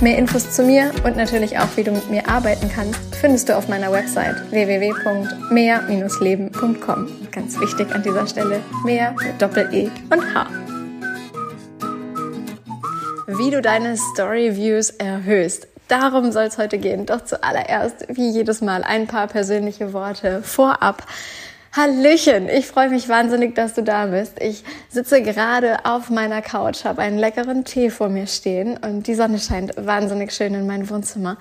Mehr Infos zu mir und natürlich auch, wie du mit mir arbeiten kannst, findest du auf meiner Website www.mehr-leben.com. Ganz wichtig an dieser Stelle, mehr mit Doppel-E und H. Wie du deine Story-Views erhöhst. Darum soll es heute gehen. Doch zuallererst, wie jedes Mal, ein paar persönliche Worte vorab. Hallöchen, ich freue mich wahnsinnig, dass du da bist. Ich sitze gerade auf meiner Couch, habe einen leckeren Tee vor mir stehen und die Sonne scheint wahnsinnig schön in mein Wohnzimmer.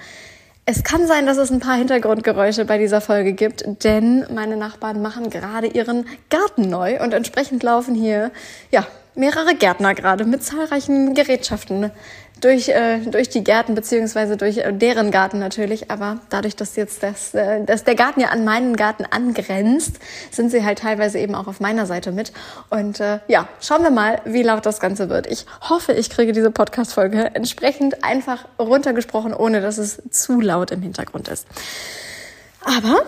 Es kann sein, dass es ein paar Hintergrundgeräusche bei dieser Folge gibt, denn meine Nachbarn machen gerade ihren Garten neu und entsprechend laufen hier, ja, mehrere Gärtner gerade mit zahlreichen Gerätschaften durch, äh, durch die Gärten beziehungsweise durch äh, deren Garten natürlich. Aber dadurch, dass jetzt das, äh, dass der Garten ja an meinen Garten angrenzt, sind sie halt teilweise eben auch auf meiner Seite mit. Und äh, ja, schauen wir mal, wie laut das Ganze wird. Ich hoffe, ich kriege diese Podcast-Folge entsprechend einfach runtergesprochen, ohne dass es zu laut im Hintergrund ist. Aber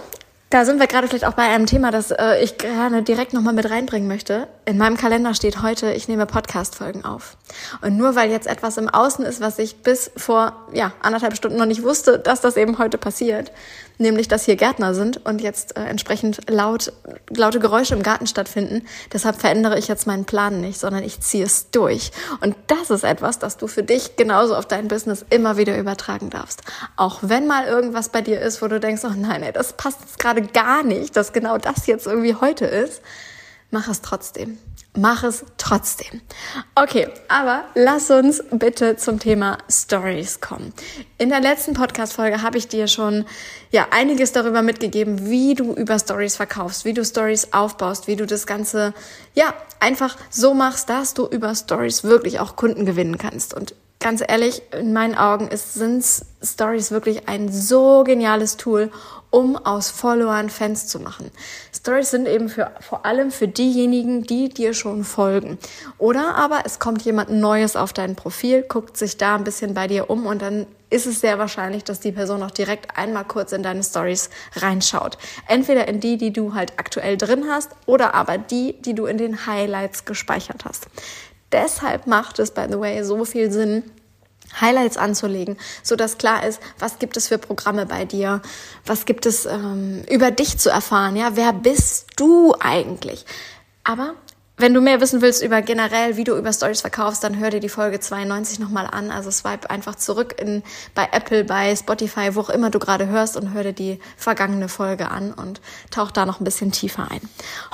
da sind wir gerade vielleicht auch bei einem Thema, das äh, ich gerne direkt nochmal mit reinbringen möchte. In meinem Kalender steht heute, ich nehme Podcast-Folgen auf. Und nur weil jetzt etwas im Außen ist, was ich bis vor ja, anderthalb Stunden noch nicht wusste, dass das eben heute passiert, nämlich dass hier Gärtner sind und jetzt äh, entsprechend laut, laute Geräusche im Garten stattfinden. Deshalb verändere ich jetzt meinen Plan nicht, sondern ich ziehe es durch. Und das ist etwas, das du für dich genauso auf dein Business immer wieder übertragen darfst. Auch wenn mal irgendwas bei dir ist, wo du denkst, oh nein, ey, das passt gerade gar nicht, dass genau das jetzt irgendwie heute ist, mach es trotzdem. Mach es trotzdem. Okay, aber lass uns bitte zum Thema Stories kommen. In der letzten Podcast-Folge habe ich dir schon ja einiges darüber mitgegeben, wie du über Stories verkaufst, wie du Stories aufbaust, wie du das Ganze ja einfach so machst, dass du über Stories wirklich auch Kunden gewinnen kannst. Und ganz ehrlich, in meinen Augen ist, sind Stories wirklich ein so geniales Tool, um aus Followern Fans zu machen. Stories sind eben für, vor allem für diejenigen, die dir schon folgen. Oder aber es kommt jemand Neues auf dein Profil, guckt sich da ein bisschen bei dir um und dann ist es sehr wahrscheinlich, dass die Person auch direkt einmal kurz in deine Stories reinschaut. Entweder in die, die du halt aktuell drin hast, oder aber die, die du in den Highlights gespeichert hast. Deshalb macht es, by the way, so viel Sinn, Highlights anzulegen, so dass klar ist, was gibt es für Programme bei dir, was gibt es ähm, über dich zu erfahren, ja, wer bist du eigentlich? Aber wenn du mehr wissen willst über generell, wie du über Stories verkaufst, dann hör dir die Folge 92 nochmal an. Also swipe einfach zurück in, bei Apple, bei Spotify, wo auch immer du gerade hörst und hör dir die vergangene Folge an und tauch da noch ein bisschen tiefer ein.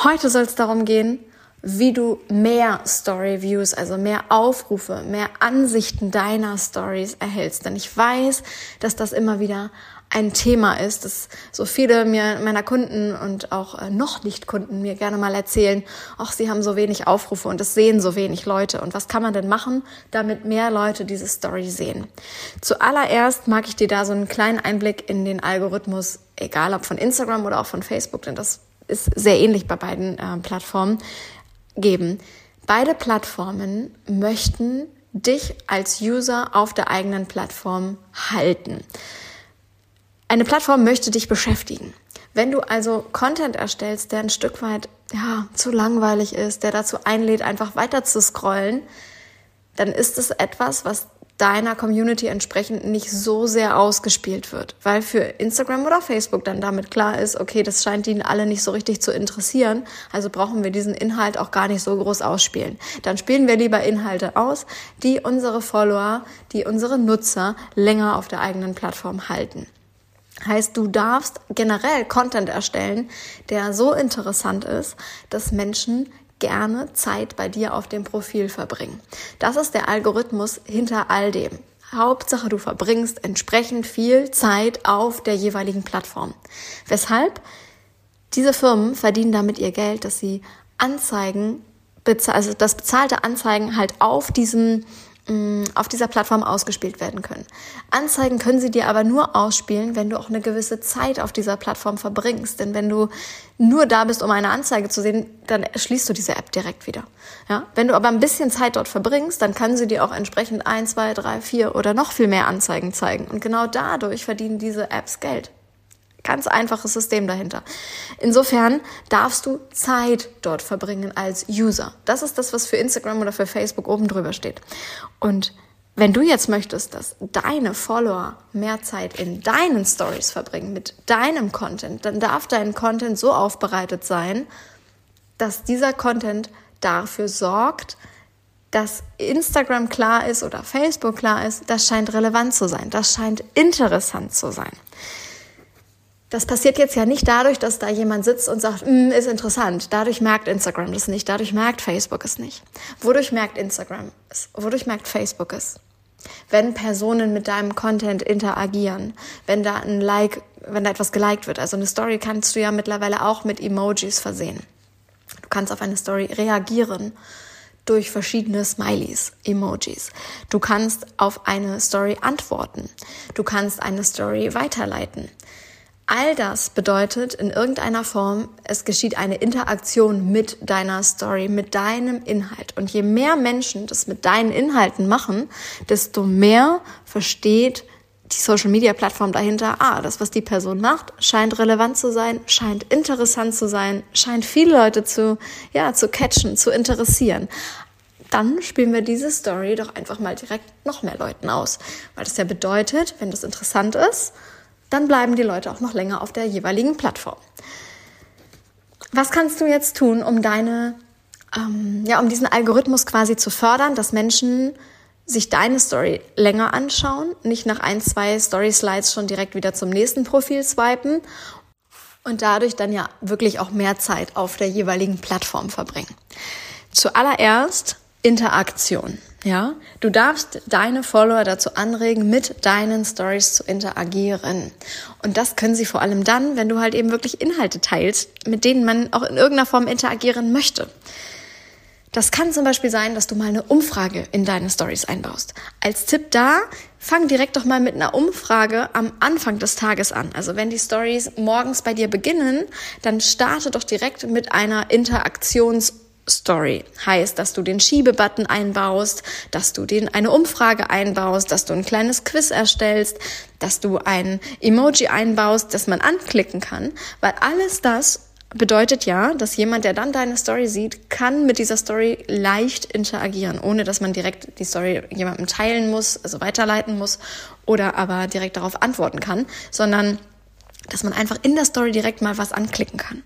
Heute soll es darum gehen, wie du mehr Story Views, also mehr Aufrufe, mehr Ansichten deiner Stories erhältst. Denn ich weiß, dass das immer wieder ein Thema ist, dass so viele mir meiner Kunden und auch äh, noch nicht Kunden mir gerne mal erzählen, ach, sie haben so wenig Aufrufe und es sehen so wenig Leute. Und was kann man denn machen, damit mehr Leute diese Story sehen? Zuallererst mag ich dir da so einen kleinen Einblick in den Algorithmus, egal ob von Instagram oder auch von Facebook, denn das ist sehr ähnlich bei beiden äh, Plattformen, geben. Beide Plattformen möchten dich als User auf der eigenen Plattform halten. Eine Plattform möchte dich beschäftigen. Wenn du also Content erstellst, der ein Stück weit ja, zu langweilig ist, der dazu einlädt, einfach weiter zu scrollen, dann ist es etwas, was deiner Community entsprechend nicht so sehr ausgespielt wird, weil für Instagram oder Facebook dann damit klar ist, okay, das scheint ihnen alle nicht so richtig zu interessieren, also brauchen wir diesen Inhalt auch gar nicht so groß ausspielen. Dann spielen wir lieber Inhalte aus, die unsere Follower, die unsere Nutzer länger auf der eigenen Plattform halten. Heißt, du darfst generell Content erstellen, der so interessant ist, dass Menschen gerne Zeit bei dir auf dem Profil verbringen. Das ist der Algorithmus hinter all dem. Hauptsache, du verbringst entsprechend viel Zeit auf der jeweiligen Plattform. Weshalb diese Firmen verdienen damit ihr Geld, dass sie Anzeigen, also das bezahlte Anzeigen halt auf diesem auf dieser Plattform ausgespielt werden können. Anzeigen können sie dir aber nur ausspielen, wenn du auch eine gewisse Zeit auf dieser Plattform verbringst. Denn wenn du nur da bist, um eine Anzeige zu sehen, dann schließt du diese App direkt wieder. Ja? Wenn du aber ein bisschen Zeit dort verbringst, dann kann sie dir auch entsprechend ein, zwei, drei, vier oder noch viel mehr Anzeigen zeigen. Und genau dadurch verdienen diese Apps Geld. Ganz einfaches System dahinter. Insofern darfst du Zeit dort verbringen als User. Das ist das, was für Instagram oder für Facebook oben drüber steht. Und wenn du jetzt möchtest, dass deine Follower mehr Zeit in deinen Stories verbringen, mit deinem Content, dann darf dein Content so aufbereitet sein, dass dieser Content dafür sorgt, dass Instagram klar ist oder Facebook klar ist, das scheint relevant zu sein, das scheint interessant zu sein. Das passiert jetzt ja nicht dadurch, dass da jemand sitzt und sagt, mm, ist interessant. Dadurch merkt Instagram das nicht, dadurch merkt Facebook es nicht. Wodurch merkt Instagram es? Wodurch merkt Facebook es? Wenn Personen mit deinem Content interagieren, wenn da ein Like, wenn da etwas geliked wird. Also eine Story kannst du ja mittlerweile auch mit Emojis versehen. Du kannst auf eine Story reagieren durch verschiedene Smileys, Emojis. Du kannst auf eine Story antworten. Du kannst eine Story weiterleiten. All das bedeutet in irgendeiner Form, es geschieht eine Interaktion mit deiner Story, mit deinem Inhalt. Und je mehr Menschen das mit deinen Inhalten machen, desto mehr versteht die Social Media Plattform dahinter, ah, das, was die Person macht, scheint relevant zu sein, scheint interessant zu sein, scheint viele Leute zu, ja, zu catchen, zu interessieren. Dann spielen wir diese Story doch einfach mal direkt noch mehr Leuten aus. Weil das ja bedeutet, wenn das interessant ist, dann bleiben die Leute auch noch länger auf der jeweiligen Plattform. Was kannst du jetzt tun, um deine, ähm, ja, um diesen Algorithmus quasi zu fördern, dass Menschen sich deine Story länger anschauen, nicht nach ein, zwei Story-Slides schon direkt wieder zum nächsten Profil swipen und dadurch dann ja wirklich auch mehr Zeit auf der jeweiligen Plattform verbringen. Zuallererst Interaktion. Ja, du darfst deine Follower dazu anregen, mit deinen Stories zu interagieren. Und das können sie vor allem dann, wenn du halt eben wirklich Inhalte teilst, mit denen man auch in irgendeiner Form interagieren möchte. Das kann zum Beispiel sein, dass du mal eine Umfrage in deine Stories einbaust. Als Tipp da, fang direkt doch mal mit einer Umfrage am Anfang des Tages an. Also wenn die Stories morgens bei dir beginnen, dann starte doch direkt mit einer Interaktions Story. Heißt, dass du den Schiebebutton einbaust, dass du den eine Umfrage einbaust, dass du ein kleines Quiz erstellst, dass du ein Emoji einbaust, das man anklicken kann, weil alles das bedeutet ja, dass jemand, der dann deine Story sieht, kann mit dieser Story leicht interagieren, ohne dass man direkt die Story jemandem teilen muss, also weiterleiten muss oder aber direkt darauf antworten kann, sondern dass man einfach in der Story direkt mal was anklicken kann.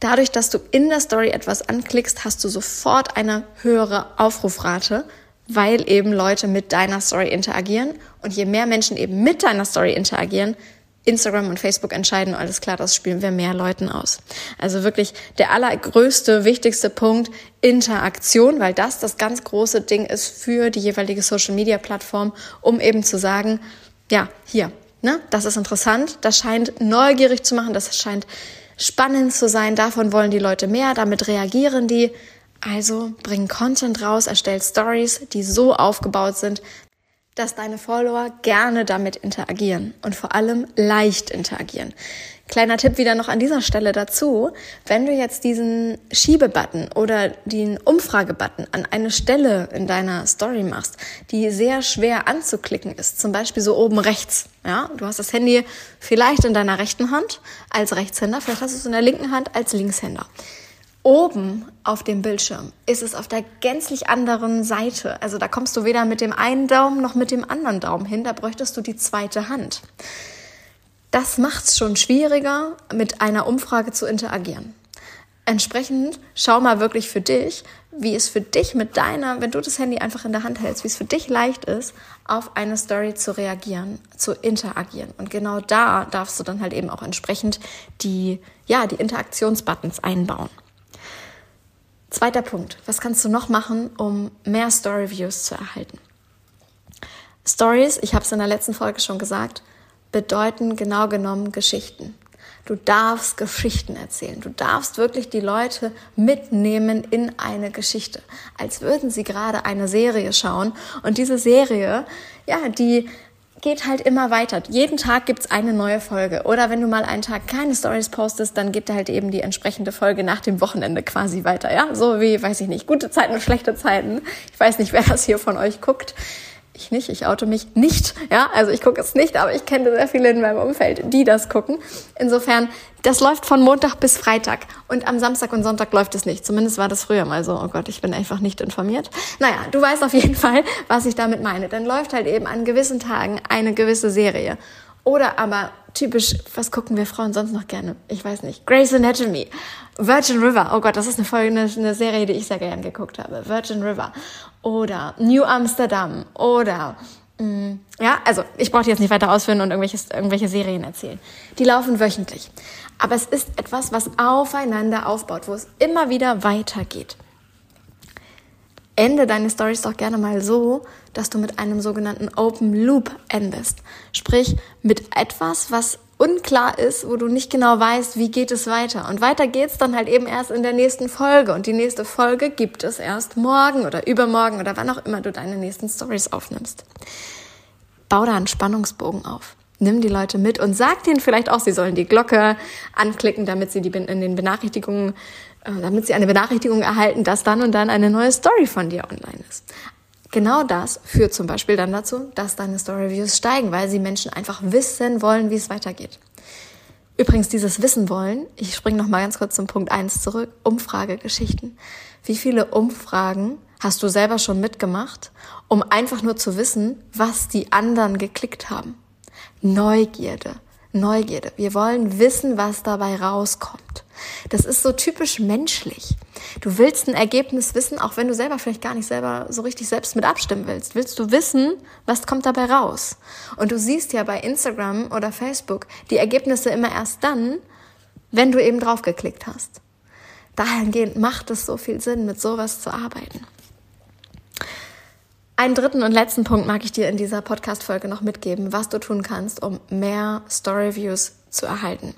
Dadurch, dass du in der Story etwas anklickst, hast du sofort eine höhere Aufrufrate, weil eben Leute mit deiner Story interagieren. Und je mehr Menschen eben mit deiner Story interagieren, Instagram und Facebook entscheiden, alles klar, das spielen wir mehr Leuten aus. Also wirklich der allergrößte, wichtigste Punkt, Interaktion, weil das das ganz große Ding ist für die jeweilige Social-Media-Plattform, um eben zu sagen, ja, hier, Ne? Das ist interessant, das scheint neugierig zu machen, das scheint spannend zu sein, davon wollen die Leute mehr, damit reagieren die. Also bring Content raus, erstell Stories, die so aufgebaut sind, dass deine Follower gerne damit interagieren und vor allem leicht interagieren. Kleiner Tipp wieder noch an dieser Stelle dazu. Wenn du jetzt diesen Schiebebutton oder den Umfragebutton an eine Stelle in deiner Story machst, die sehr schwer anzuklicken ist, zum Beispiel so oben rechts, ja, du hast das Handy vielleicht in deiner rechten Hand als Rechtshänder, vielleicht hast du es in der linken Hand als Linkshänder. Oben auf dem Bildschirm ist es auf der gänzlich anderen Seite. Also da kommst du weder mit dem einen Daumen noch mit dem anderen Daumen hin, da bräuchtest du die zweite Hand. Das macht es schon schwieriger, mit einer Umfrage zu interagieren. Entsprechend schau mal wirklich für dich, wie es für dich mit deiner, wenn du das Handy einfach in der Hand hältst, wie es für dich leicht ist, auf eine Story zu reagieren, zu interagieren. Und genau da darfst du dann halt eben auch entsprechend die, ja, die Interaktionsbuttons einbauen. Zweiter Punkt. Was kannst du noch machen, um mehr Story Views zu erhalten? Stories, ich habe es in der letzten Folge schon gesagt, bedeuten genau genommen Geschichten. Du darfst Geschichten erzählen. Du darfst wirklich die Leute mitnehmen in eine Geschichte, als würden sie gerade eine Serie schauen. Und diese Serie, ja, die geht halt immer weiter. Jeden Tag gibt's eine neue Folge. Oder wenn du mal einen Tag keine Stories postest, dann geht halt eben die entsprechende Folge nach dem Wochenende quasi weiter. Ja, so wie, weiß ich nicht, gute Zeiten und schlechte Zeiten. Ich weiß nicht, wer das hier von euch guckt. Ich nicht, ich auto mich nicht. Ja, also ich gucke es nicht, aber ich kenne sehr viele in meinem Umfeld, die das gucken. Insofern, das läuft von Montag bis Freitag und am Samstag und Sonntag läuft es nicht. Zumindest war das früher mal so. Oh Gott, ich bin einfach nicht informiert. Naja, du weißt auf jeden Fall, was ich damit meine. Dann läuft halt eben an gewissen Tagen eine gewisse Serie. Oder aber typisch, was gucken wir Frauen sonst noch gerne? Ich weiß nicht. Grey's Anatomy. Virgin River. Oh Gott, das ist eine Folge, eine, eine Serie, die ich sehr gerne geguckt habe. Virgin River. Oder New Amsterdam. Oder, mh, mm, ja, also ich brauche jetzt nicht weiter ausführen und irgendwelche, irgendwelche Serien erzählen. Die laufen wöchentlich. Aber es ist etwas, was aufeinander aufbaut, wo es immer wieder weitergeht. Ende deine Stories doch gerne mal so, dass du mit einem sogenannten Open Loop endest. Sprich, mit etwas, was unklar ist, wo du nicht genau weißt, wie geht es weiter. Und weiter geht's dann halt eben erst in der nächsten Folge. Und die nächste Folge gibt es erst morgen oder übermorgen oder wann auch immer du deine nächsten Stories aufnimmst. Bau da einen Spannungsbogen auf. Nimm die Leute mit und sag denen vielleicht auch, sie sollen die Glocke anklicken, damit sie die in den Benachrichtigungen äh, damit sie eine Benachrichtigung erhalten, dass dann und dann eine neue Story von dir online ist. Genau das führt zum Beispiel dann dazu, dass deine Story-Views steigen, weil sie Menschen einfach wissen wollen, wie es weitergeht. Übrigens, dieses Wissen wollen, ich springe noch mal ganz kurz zum Punkt eins zurück, Umfragegeschichten. Wie viele Umfragen hast du selber schon mitgemacht, um einfach nur zu wissen, was die anderen geklickt haben? Neugierde, Neugierde. Wir wollen wissen, was dabei rauskommt. Das ist so typisch menschlich. Du willst ein Ergebnis wissen, auch wenn du selber vielleicht gar nicht selber so richtig selbst mit abstimmen willst. Willst du wissen, was kommt dabei raus? Und du siehst ja bei Instagram oder Facebook die Ergebnisse immer erst dann, wenn du eben draufgeklickt hast. Dahingehend macht es so viel Sinn, mit sowas zu arbeiten. Einen dritten und letzten Punkt mag ich dir in dieser Podcast-Folge noch mitgeben, was du tun kannst, um mehr Story-Views zu erhalten.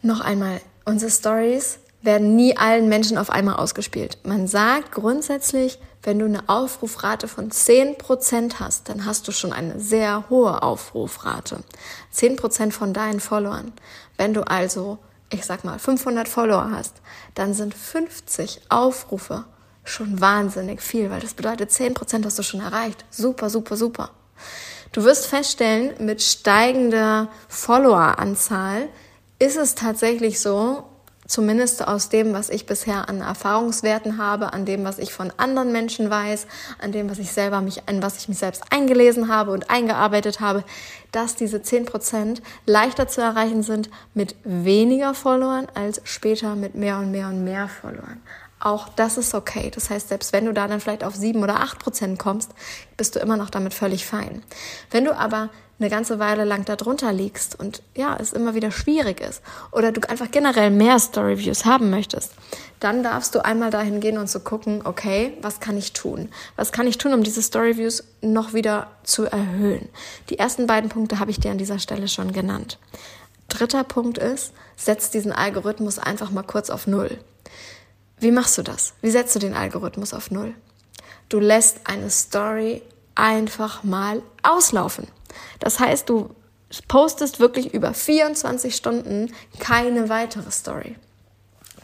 Noch einmal, unsere Stories werden nie allen Menschen auf einmal ausgespielt. Man sagt grundsätzlich, wenn du eine Aufrufrate von 10% hast, dann hast du schon eine sehr hohe Aufrufrate. 10% von deinen Followern. Wenn du also, ich sag mal, 500 Follower hast, dann sind 50 Aufrufe schon wahnsinnig viel, weil das bedeutet, 10% hast du schon erreicht. Super, super, super. Du wirst feststellen, mit steigender Followeranzahl ist es tatsächlich so, zumindest aus dem, was ich bisher an Erfahrungswerten habe, an dem, was ich von anderen Menschen weiß, an dem, was ich selber mich, an was ich mich selbst eingelesen habe und eingearbeitet habe, dass diese 10% leichter zu erreichen sind mit weniger Followern als später mit mehr und mehr und mehr Followern. Auch das ist okay. Das heißt, selbst wenn du da dann vielleicht auf sieben oder acht Prozent kommst, bist du immer noch damit völlig fein. Wenn du aber eine ganze Weile lang darunter liegst und ja, es immer wieder schwierig ist oder du einfach generell mehr Storyviews haben möchtest, dann darfst du einmal dahin gehen und zu so gucken, okay, was kann ich tun? Was kann ich tun, um diese Storyviews noch wieder zu erhöhen? Die ersten beiden Punkte habe ich dir an dieser Stelle schon genannt. Dritter Punkt ist, setz diesen Algorithmus einfach mal kurz auf Null. Wie machst du das? Wie setzt du den Algorithmus auf Null? Du lässt eine Story einfach mal auslaufen. Das heißt, du postest wirklich über 24 Stunden keine weitere Story.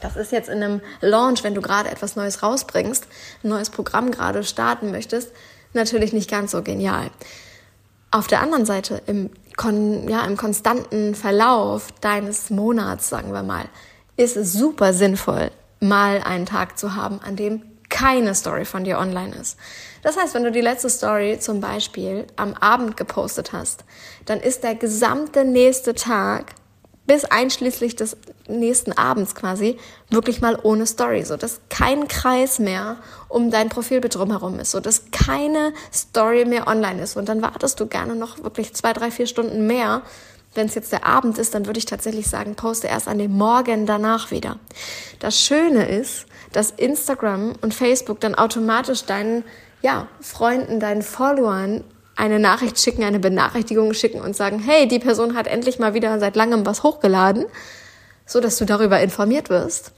Das ist jetzt in einem Launch, wenn du gerade etwas Neues rausbringst, ein neues Programm gerade starten möchtest, natürlich nicht ganz so genial. Auf der anderen Seite, im, kon ja, im konstanten Verlauf deines Monats, sagen wir mal, ist es super sinnvoll, mal einen Tag zu haben, an dem keine Story von dir online ist. Das heißt, wenn du die letzte Story zum Beispiel am Abend gepostet hast, dann ist der gesamte nächste Tag bis einschließlich des nächsten Abends quasi wirklich mal ohne Story, so dass kein Kreis mehr um dein Profilbild drumherum ist, so dass keine Story mehr online ist und dann wartest du gerne noch wirklich zwei, drei, vier Stunden mehr, wenn es jetzt der Abend ist, dann würde ich tatsächlich sagen, poste erst an dem Morgen danach wieder. Das Schöne ist, dass Instagram und Facebook dann automatisch deinen ja, Freunden, deinen Followern eine Nachricht schicken, eine Benachrichtigung schicken und sagen, hey, die Person hat endlich mal wieder seit langem was hochgeladen, so dass du darüber informiert wirst.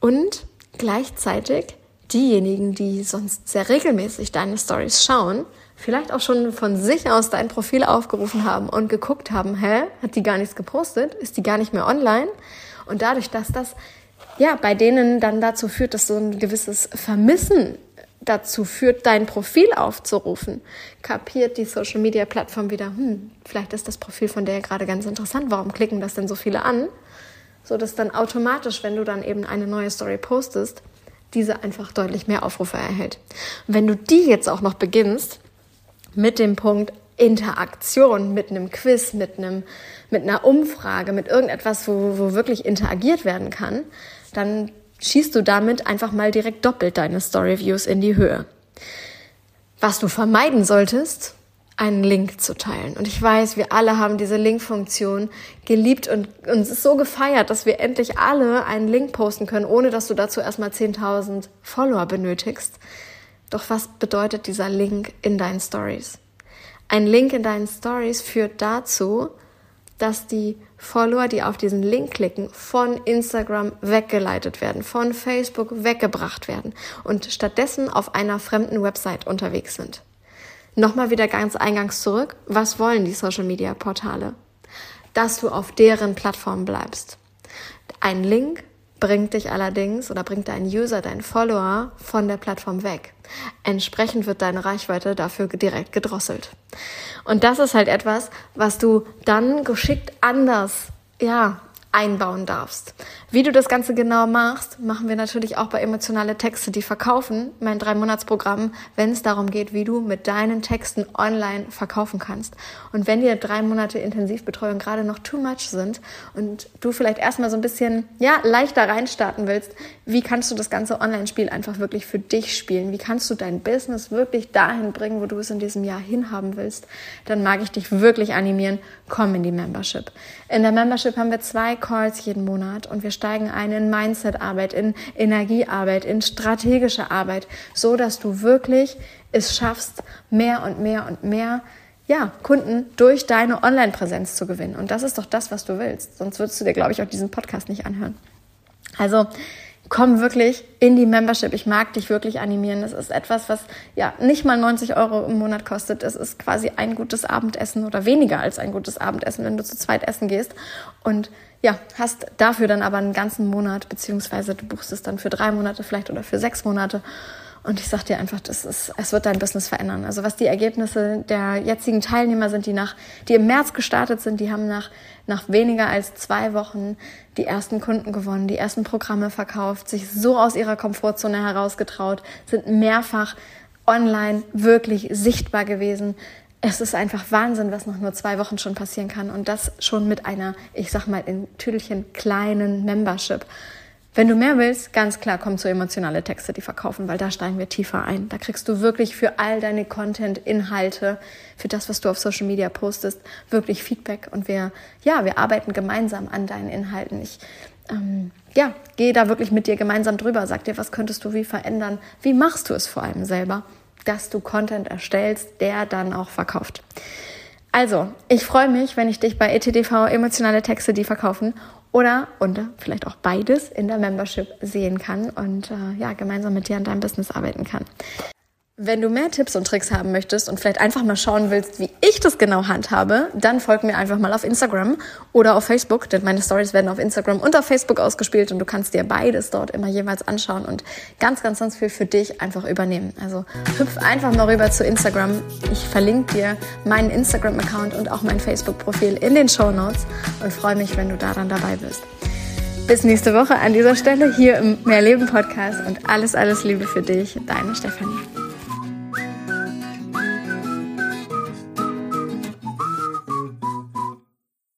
Und gleichzeitig diejenigen, die sonst sehr regelmäßig deine Stories schauen, vielleicht auch schon von sich aus dein Profil aufgerufen haben und geguckt haben, hä, hat die gar nichts gepostet? Ist die gar nicht mehr online? Und dadurch, dass das ja bei denen dann dazu führt, dass so ein gewisses Vermissen dazu führt, dein Profil aufzurufen, kapiert die Social Media Plattform wieder, hm, vielleicht ist das Profil von der gerade ganz interessant, warum klicken das denn so viele an? So dass dann automatisch, wenn du dann eben eine neue Story postest, diese einfach deutlich mehr Aufrufe erhält. Und wenn du die jetzt auch noch beginnst mit dem Punkt Interaktion, mit einem Quiz, mit einem, mit einer Umfrage, mit irgendetwas, wo, wo wirklich interagiert werden kann, dann schießt du damit einfach mal direkt doppelt deine Story Views in die Höhe. Was du vermeiden solltest, einen Link zu teilen. Und ich weiß, wir alle haben diese Link-Funktion geliebt und uns ist so gefeiert, dass wir endlich alle einen Link posten können, ohne dass du dazu erstmal 10.000 Follower benötigst. Doch was bedeutet dieser Link in deinen Stories? Ein Link in deinen Stories führt dazu, dass die Follower, die auf diesen Link klicken, von Instagram weggeleitet werden, von Facebook weggebracht werden und stattdessen auf einer fremden Website unterwegs sind. Nochmal wieder ganz eingangs zurück. Was wollen die Social Media Portale? Dass du auf deren Plattform bleibst. Ein Link bringt dich allerdings oder bringt deinen User, deinen Follower von der Plattform weg. Entsprechend wird deine Reichweite dafür direkt gedrosselt. Und das ist halt etwas, was du dann geschickt anders, ja, einbauen darfst. Wie du das Ganze genau machst, machen wir natürlich auch bei emotionale Texte, die verkaufen, mein Drei-Monats-Programm, wenn es darum geht, wie du mit deinen Texten online verkaufen kannst. Und wenn dir drei Monate Intensivbetreuung gerade noch too much sind und du vielleicht erstmal so ein bisschen, ja, leichter reinstarten willst, wie kannst du das ganze Online-Spiel einfach wirklich für dich spielen? Wie kannst du dein Business wirklich dahin bringen, wo du es in diesem Jahr hinhaben willst? Dann mag ich dich wirklich animieren, komm in die Membership. In der Membership haben wir zwei Calls jeden Monat und wir steigen ein in Mindset-Arbeit, in Energiearbeit, in strategische Arbeit, so dass du wirklich es schaffst, mehr und mehr und mehr ja, Kunden durch deine Online-Präsenz zu gewinnen. Und das ist doch das, was du willst. Sonst würdest du dir, glaube ich, auch diesen Podcast nicht anhören. Also, komm wirklich in die Membership. Ich mag dich wirklich animieren. Das ist etwas, was ja nicht mal 90 Euro im Monat kostet. Es ist quasi ein gutes Abendessen oder weniger als ein gutes Abendessen, wenn du zu zweit essen gehst. Und ja, hast dafür dann aber einen ganzen Monat, beziehungsweise du buchst es dann für drei Monate vielleicht oder für sechs Monate. Und ich sag dir einfach, das ist, es wird dein Business verändern. Also was die Ergebnisse der jetzigen Teilnehmer sind, die nach, die im März gestartet sind, die haben nach, nach weniger als zwei Wochen die ersten Kunden gewonnen, die ersten Programme verkauft, sich so aus ihrer Komfortzone herausgetraut, sind mehrfach online wirklich sichtbar gewesen. Es ist einfach Wahnsinn, was noch nur zwei Wochen schon passieren kann und das schon mit einer, ich sag mal, in Tüdelchen kleinen Membership. Wenn du mehr willst, ganz klar, komm zu emotionale Texte, die verkaufen, weil da steigen wir tiefer ein. Da kriegst du wirklich für all deine Content-Inhalte, für das, was du auf Social Media postest, wirklich Feedback. Und wir, ja, wir arbeiten gemeinsam an deinen Inhalten. Ich, ähm, ja, gehe da wirklich mit dir gemeinsam drüber. Sag dir, was könntest du wie verändern? Wie machst du es vor allem selber, dass du Content erstellst, der dann auch verkauft? Also, ich freue mich, wenn ich dich bei ETDV emotionale Texte, die verkaufen oder und vielleicht auch beides in der Membership sehen kann und äh, ja, gemeinsam mit dir an deinem Business arbeiten kann. Wenn du mehr Tipps und Tricks haben möchtest und vielleicht einfach mal schauen willst, wie ich das genau handhabe, dann folg mir einfach mal auf Instagram oder auf Facebook, denn meine Stories werden auf Instagram und auf Facebook ausgespielt und du kannst dir beides dort immer jeweils anschauen und ganz, ganz, ganz viel für dich einfach übernehmen. Also hüpf einfach mal rüber zu Instagram. Ich verlinke dir meinen Instagram-Account und auch mein Facebook-Profil in den Show Notes und freue mich, wenn du da dann dabei bist. Bis nächste Woche an dieser Stelle hier im Mehrleben Podcast und alles, alles Liebe für dich, deine Stefanie.